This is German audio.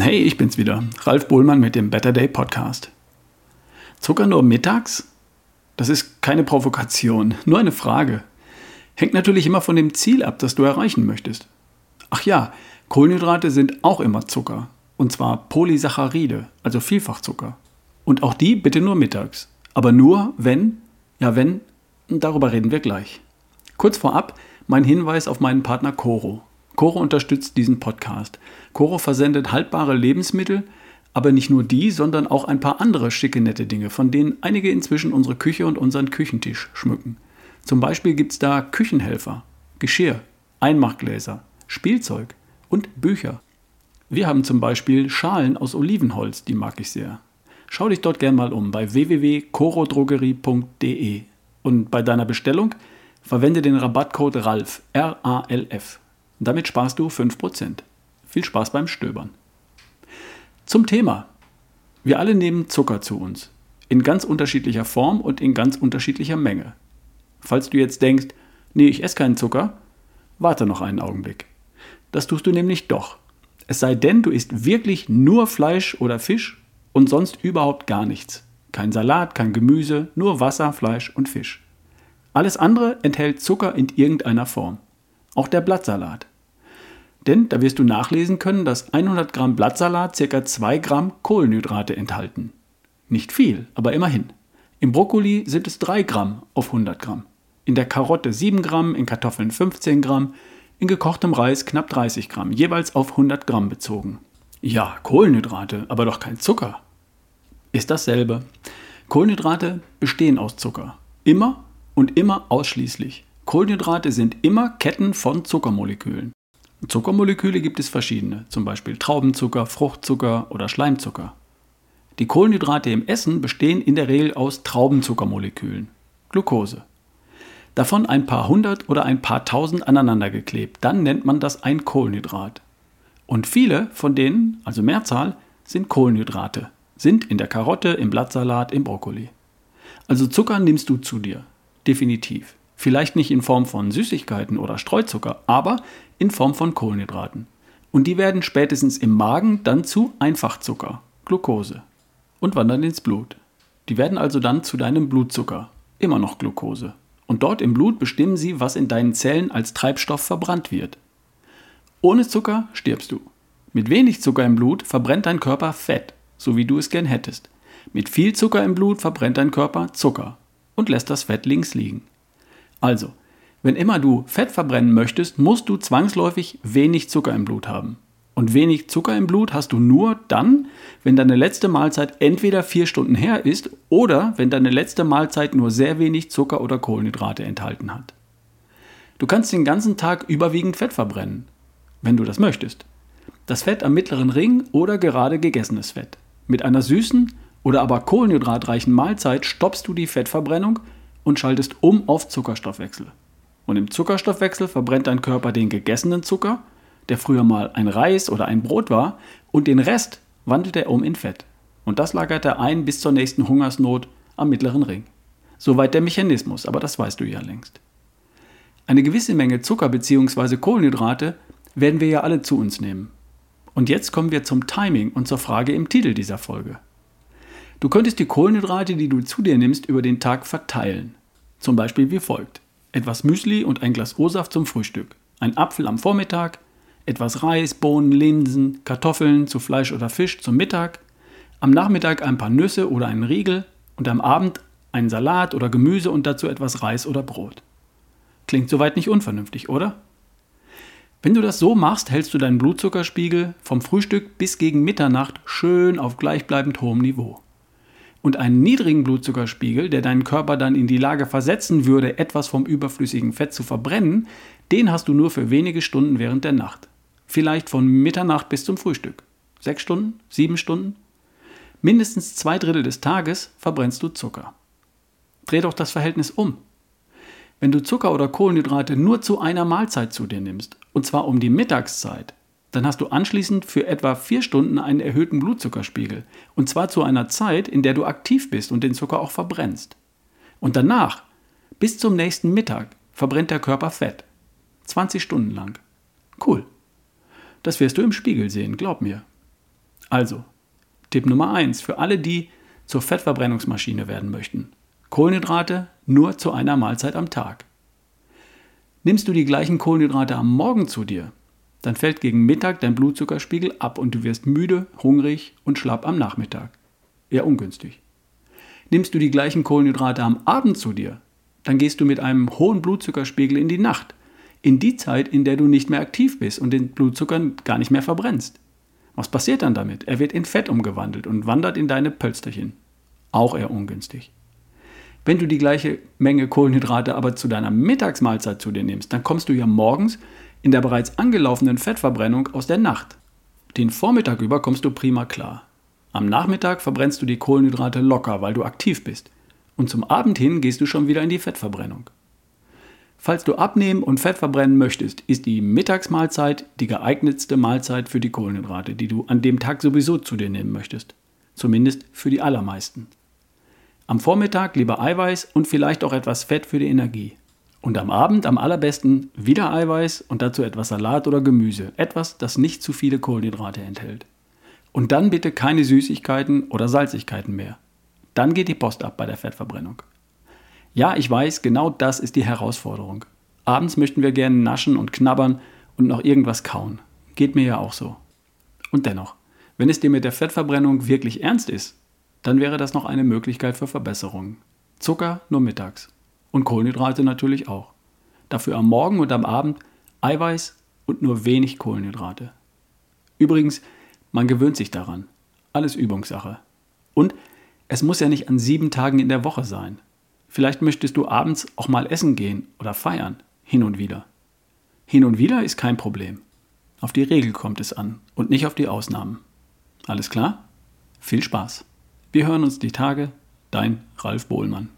Hey, ich bin's wieder, Ralf Bohlmann mit dem Better Day Podcast. Zucker nur mittags? Das ist keine Provokation, nur eine Frage. Hängt natürlich immer von dem Ziel ab, das du erreichen möchtest. Ach ja, Kohlenhydrate sind auch immer Zucker. Und zwar Polysaccharide, also Vielfachzucker. Und auch die bitte nur mittags. Aber nur, wenn, ja wenn, darüber reden wir gleich. Kurz vorab mein Hinweis auf meinen Partner Coro. Coro unterstützt diesen Podcast. Coro versendet haltbare Lebensmittel, aber nicht nur die, sondern auch ein paar andere schicke, nette Dinge, von denen einige inzwischen unsere Küche und unseren Küchentisch schmücken. Zum Beispiel gibt es da Küchenhelfer, Geschirr, Einmachgläser, Spielzeug und Bücher. Wir haben zum Beispiel Schalen aus Olivenholz, die mag ich sehr. Schau dich dort gern mal um bei www.corodrogerie.de und bei deiner Bestellung verwende den Rabattcode RALF, R-A-L-F. Damit sparst du 5%. Viel Spaß beim Stöbern. Zum Thema. Wir alle nehmen Zucker zu uns. In ganz unterschiedlicher Form und in ganz unterschiedlicher Menge. Falls du jetzt denkst, nee, ich esse keinen Zucker, warte noch einen Augenblick. Das tust du nämlich doch. Es sei denn, du isst wirklich nur Fleisch oder Fisch und sonst überhaupt gar nichts. Kein Salat, kein Gemüse, nur Wasser, Fleisch und Fisch. Alles andere enthält Zucker in irgendeiner Form. Auch der Blattsalat. Denn da wirst du nachlesen können, dass 100 Gramm Blattsalat ca. 2 Gramm Kohlenhydrate enthalten. Nicht viel, aber immerhin. Im Brokkoli sind es 3 Gramm auf 100 Gramm. In der Karotte 7 Gramm, in Kartoffeln 15 Gramm, in gekochtem Reis knapp 30 Gramm, jeweils auf 100 Gramm bezogen. Ja, Kohlenhydrate, aber doch kein Zucker. Ist dasselbe. Kohlenhydrate bestehen aus Zucker. Immer und immer ausschließlich. Kohlenhydrate sind immer Ketten von Zuckermolekülen. Zuckermoleküle gibt es verschiedene, zum Beispiel Traubenzucker, Fruchtzucker oder Schleimzucker. Die Kohlenhydrate im Essen bestehen in der Regel aus Traubenzuckermolekülen, Glucose. Davon ein paar hundert oder ein paar tausend aneinandergeklebt, dann nennt man das ein Kohlenhydrat. Und viele von denen, also Mehrzahl, sind Kohlenhydrate, sind in der Karotte, im Blattsalat, im Brokkoli. Also Zucker nimmst du zu dir, definitiv. Vielleicht nicht in Form von Süßigkeiten oder Streuzucker, aber in Form von Kohlenhydraten. Und die werden spätestens im Magen dann zu Einfachzucker, Glucose, und wandern ins Blut. Die werden also dann zu deinem Blutzucker, immer noch Glucose. Und dort im Blut bestimmen sie, was in deinen Zellen als Treibstoff verbrannt wird. Ohne Zucker stirbst du. Mit wenig Zucker im Blut verbrennt dein Körper Fett, so wie du es gern hättest. Mit viel Zucker im Blut verbrennt dein Körper Zucker und lässt das Fett links liegen. Also, wenn immer du Fett verbrennen möchtest, musst du zwangsläufig wenig Zucker im Blut haben. Und wenig Zucker im Blut hast du nur dann, wenn deine letzte Mahlzeit entweder vier Stunden her ist oder wenn deine letzte Mahlzeit nur sehr wenig Zucker oder Kohlenhydrate enthalten hat. Du kannst den ganzen Tag überwiegend Fett verbrennen, wenn du das möchtest. Das Fett am mittleren Ring oder gerade gegessenes Fett. Mit einer süßen oder aber kohlenhydratreichen Mahlzeit stoppst du die Fettverbrennung und schaltest um auf Zuckerstoffwechsel. Und im Zuckerstoffwechsel verbrennt dein Körper den gegessenen Zucker, der früher mal ein Reis oder ein Brot war, und den Rest wandelt er um in Fett. Und das lagert er ein bis zur nächsten Hungersnot am mittleren Ring. Soweit der Mechanismus, aber das weißt du ja längst. Eine gewisse Menge Zucker bzw. Kohlenhydrate werden wir ja alle zu uns nehmen. Und jetzt kommen wir zum Timing und zur Frage im Titel dieser Folge. Du könntest die Kohlenhydrate, die du zu dir nimmst, über den Tag verteilen. Zum Beispiel wie folgt. Etwas Müsli und ein Glas O-Saft zum Frühstück. Ein Apfel am Vormittag, etwas Reis, Bohnen, Linsen, Kartoffeln zu Fleisch oder Fisch zum Mittag, am Nachmittag ein paar Nüsse oder einen Riegel und am Abend einen Salat oder Gemüse und dazu etwas Reis oder Brot. Klingt soweit nicht unvernünftig, oder? Wenn du das so machst, hältst du deinen Blutzuckerspiegel vom Frühstück bis gegen Mitternacht schön auf gleichbleibend hohem Niveau und einen niedrigen Blutzuckerspiegel, der deinen Körper dann in die Lage versetzen würde, etwas vom überflüssigen Fett zu verbrennen, den hast du nur für wenige Stunden während der Nacht. Vielleicht von Mitternacht bis zum Frühstück. Sechs Stunden? Sieben Stunden? Mindestens zwei Drittel des Tages verbrennst du Zucker. Dreh doch das Verhältnis um. Wenn du Zucker oder Kohlenhydrate nur zu einer Mahlzeit zu dir nimmst, und zwar um die Mittagszeit, dann hast du anschließend für etwa vier Stunden einen erhöhten Blutzuckerspiegel. Und zwar zu einer Zeit, in der du aktiv bist und den Zucker auch verbrennst. Und danach, bis zum nächsten Mittag, verbrennt der Körper Fett. 20 Stunden lang. Cool. Das wirst du im Spiegel sehen, glaub mir. Also, Tipp Nummer 1 für alle, die zur Fettverbrennungsmaschine werden möchten. Kohlenhydrate nur zu einer Mahlzeit am Tag. Nimmst du die gleichen Kohlenhydrate am Morgen zu dir, dann fällt gegen Mittag dein Blutzuckerspiegel ab und du wirst müde, hungrig und schlapp am Nachmittag. Eher ungünstig. Nimmst du die gleichen Kohlenhydrate am Abend zu dir, dann gehst du mit einem hohen Blutzuckerspiegel in die Nacht, in die Zeit, in der du nicht mehr aktiv bist und den Blutzucker gar nicht mehr verbrennst. Was passiert dann damit? Er wird in Fett umgewandelt und wandert in deine Pölsterchen. Auch eher ungünstig. Wenn du die gleiche Menge Kohlenhydrate aber zu deiner Mittagsmahlzeit zu dir nimmst, dann kommst du ja morgens in der bereits angelaufenen Fettverbrennung aus der Nacht. Den Vormittag über kommst du prima klar. Am Nachmittag verbrennst du die Kohlenhydrate locker, weil du aktiv bist. Und zum Abend hin gehst du schon wieder in die Fettverbrennung. Falls du abnehmen und Fett verbrennen möchtest, ist die Mittagsmahlzeit die geeignetste Mahlzeit für die Kohlenhydrate, die du an dem Tag sowieso zu dir nehmen möchtest. Zumindest für die allermeisten. Am Vormittag lieber Eiweiß und vielleicht auch etwas Fett für die Energie. Und am Abend am allerbesten wieder Eiweiß und dazu etwas Salat oder Gemüse. Etwas, das nicht zu viele Kohlenhydrate enthält. Und dann bitte keine Süßigkeiten oder Salzigkeiten mehr. Dann geht die Post ab bei der Fettverbrennung. Ja, ich weiß, genau das ist die Herausforderung. Abends möchten wir gerne naschen und knabbern und noch irgendwas kauen. Geht mir ja auch so. Und dennoch, wenn es dir mit der Fettverbrennung wirklich ernst ist, dann wäre das noch eine Möglichkeit für Verbesserungen. Zucker nur mittags. Und Kohlenhydrate natürlich auch. Dafür am Morgen und am Abend Eiweiß und nur wenig Kohlenhydrate. Übrigens, man gewöhnt sich daran. Alles Übungssache. Und es muss ja nicht an sieben Tagen in der Woche sein. Vielleicht möchtest du abends auch mal essen gehen oder feiern. Hin und wieder. Hin und wieder ist kein Problem. Auf die Regel kommt es an und nicht auf die Ausnahmen. Alles klar? Viel Spaß. Wir hören uns die Tage. Dein Ralf Bohlmann.